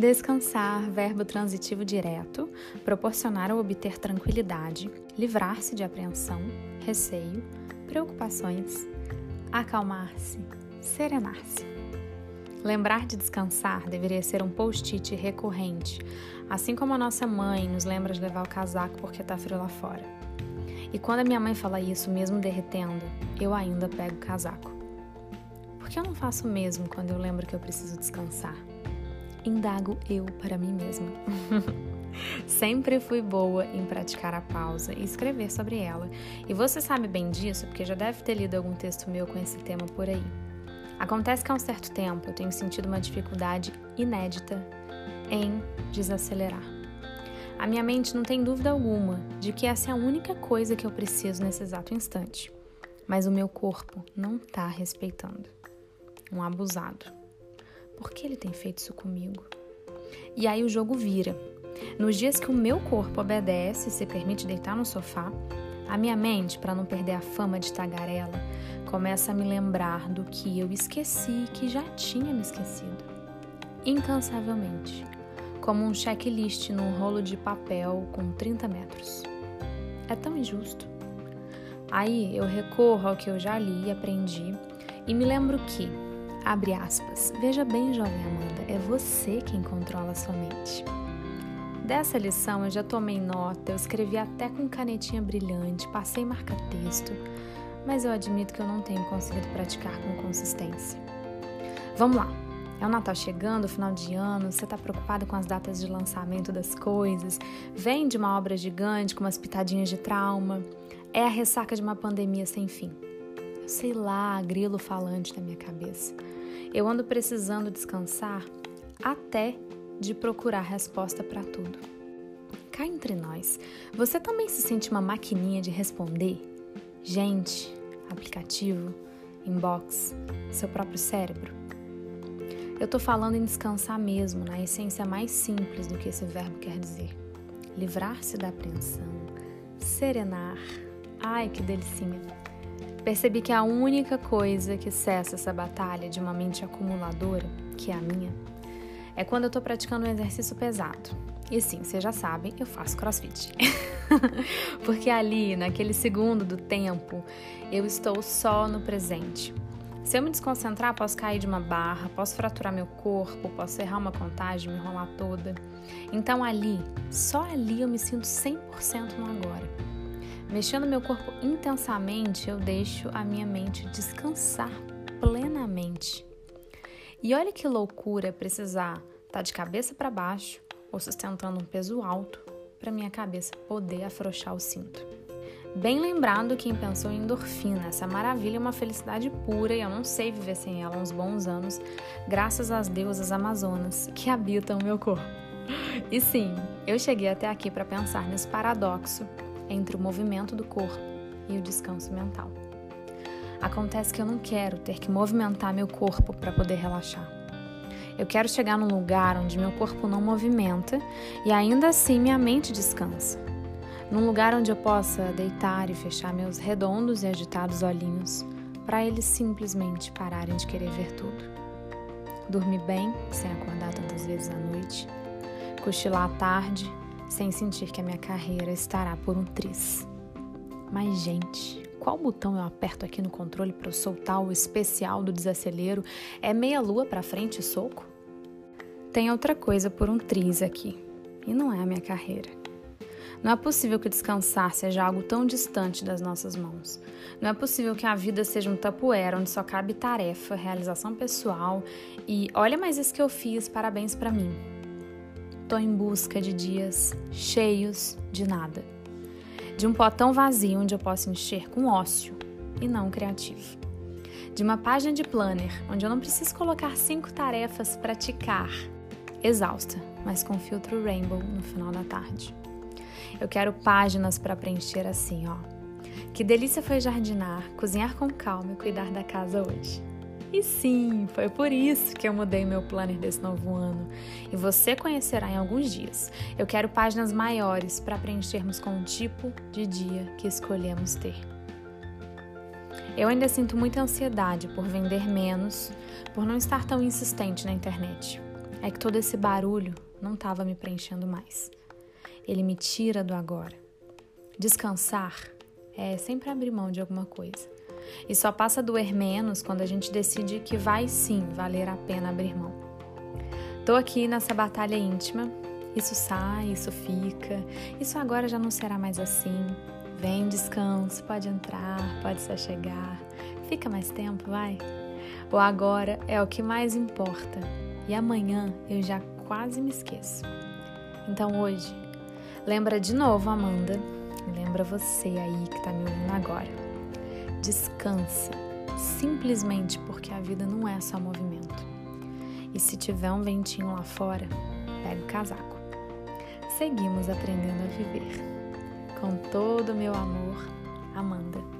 Descansar, verbo transitivo direto, proporcionar ou obter tranquilidade, livrar-se de apreensão, receio, preocupações, acalmar-se, serenar-se. Lembrar de descansar deveria ser um post-it recorrente, assim como a nossa mãe nos lembra de levar o casaco porque tá frio lá fora. E quando a minha mãe fala isso, mesmo derretendo, eu ainda pego o casaco. Por que eu não faço o mesmo quando eu lembro que eu preciso descansar? Indago eu para mim mesma. Sempre fui boa em praticar a pausa e escrever sobre ela, e você sabe bem disso porque já deve ter lido algum texto meu com esse tema por aí. Acontece que há um certo tempo eu tenho sentido uma dificuldade inédita em desacelerar. A minha mente não tem dúvida alguma de que essa é a única coisa que eu preciso nesse exato instante, mas o meu corpo não está respeitando. Um abusado. Por que ele tem feito isso comigo? E aí o jogo vira. Nos dias que o meu corpo obedece e se permite deitar no sofá, a minha mente, para não perder a fama de tagarela, começa a me lembrar do que eu esqueci que já tinha me esquecido. Incansavelmente, como um checklist num rolo de papel com 30 metros. É tão injusto. Aí eu recorro ao que eu já li e aprendi e me lembro que, abre aspas, veja bem, jovem Amanda, é você quem controla sua mente. Dessa lição eu já tomei nota, eu escrevi até com canetinha brilhante, passei marca-texto, mas eu admito que eu não tenho conseguido praticar com consistência. Vamos lá! É o Natal chegando, final de ano, você está preocupado com as datas de lançamento das coisas, vem de uma obra gigante com umas pitadinhas de trauma, é a ressaca de uma pandemia sem fim. Sei lá, grilo falante na minha cabeça. Eu ando precisando descansar até de procurar resposta para tudo. Cá entre nós, você também se sente uma maquininha de responder? Gente, aplicativo, inbox, seu próprio cérebro. Eu tô falando em descansar mesmo, na essência mais simples do que esse verbo quer dizer. Livrar-se da apreensão, serenar. Ai, que delicinha! Percebi que a única coisa que cessa essa batalha de uma mente acumuladora, que é a minha, é quando eu tô praticando um exercício pesado. E sim, vocês já sabem, eu faço crossfit. Porque ali, naquele segundo do tempo, eu estou só no presente. Se eu me desconcentrar, posso cair de uma barra, posso fraturar meu corpo, posso errar uma contagem, me enrolar toda. Então ali, só ali eu me sinto 100% no agora. Mexendo meu corpo intensamente, eu deixo a minha mente descansar plenamente. E olha que loucura precisar estar tá de cabeça para baixo, ou sustentando um peso alto para minha cabeça poder afrouxar o cinto. Bem lembrado quem pensou em endorfina, essa maravilha é uma felicidade pura e eu não sei viver sem ela uns bons anos, graças às deusas amazonas que habitam meu corpo. E sim, eu cheguei até aqui para pensar nesse paradoxo entre o movimento do corpo e o descanso mental. Acontece que eu não quero ter que movimentar meu corpo para poder relaxar. Eu quero chegar num lugar onde meu corpo não movimenta e ainda assim minha mente descansa. Num lugar onde eu possa deitar e fechar meus redondos e agitados olhinhos para eles simplesmente pararem de querer ver tudo. Dormir bem, sem acordar tantas vezes à noite. Cochilar à tarde, sem sentir que a minha carreira estará por um tris. Mas, gente, qual botão eu aperto aqui no controle para eu soltar o especial do desacelero? É meia lua para frente e soco? Tem outra coisa por um triz aqui, e não é a minha carreira. Não é possível que descansar seja algo tão distante das nossas mãos. Não é possível que a vida seja um tapoeira onde só cabe tarefa, realização pessoal e olha mais isso que eu fiz, parabéns para mim. Tô em busca de dias cheios de nada. De um potão vazio onde eu posso encher com ócio e não criativo. De uma página de planner onde eu não preciso colocar cinco tarefas para ticar exausta, mas com filtro rainbow no final da tarde. Eu quero páginas para preencher assim, ó. Que delícia foi jardinar, cozinhar com calma e cuidar da casa hoje. E sim, foi por isso que eu mudei meu planner desse novo ano. E você conhecerá em alguns dias. Eu quero páginas maiores para preenchermos com o tipo de dia que escolhemos ter. Eu ainda sinto muita ansiedade por vender menos, por não estar tão insistente na internet. é que todo esse barulho não estava me preenchendo mais. Ele me tira do agora. Descansar é sempre abrir mão de alguma coisa. E só passa a doer menos quando a gente decide que vai sim valer a pena abrir mão. Tô aqui nessa batalha íntima. Isso sai, isso fica. Isso agora já não será mais assim. Vem, descanso, pode entrar, pode só chegar. Fica mais tempo, vai. O agora é o que mais importa. E amanhã eu já quase me esqueço. Então hoje, lembra de novo, Amanda. Lembra você aí que tá me ouvindo agora. Descansa, simplesmente porque a vida não é só movimento. E se tiver um ventinho lá fora, pega o casaco. Seguimos aprendendo a viver. Com todo o meu amor, Amanda.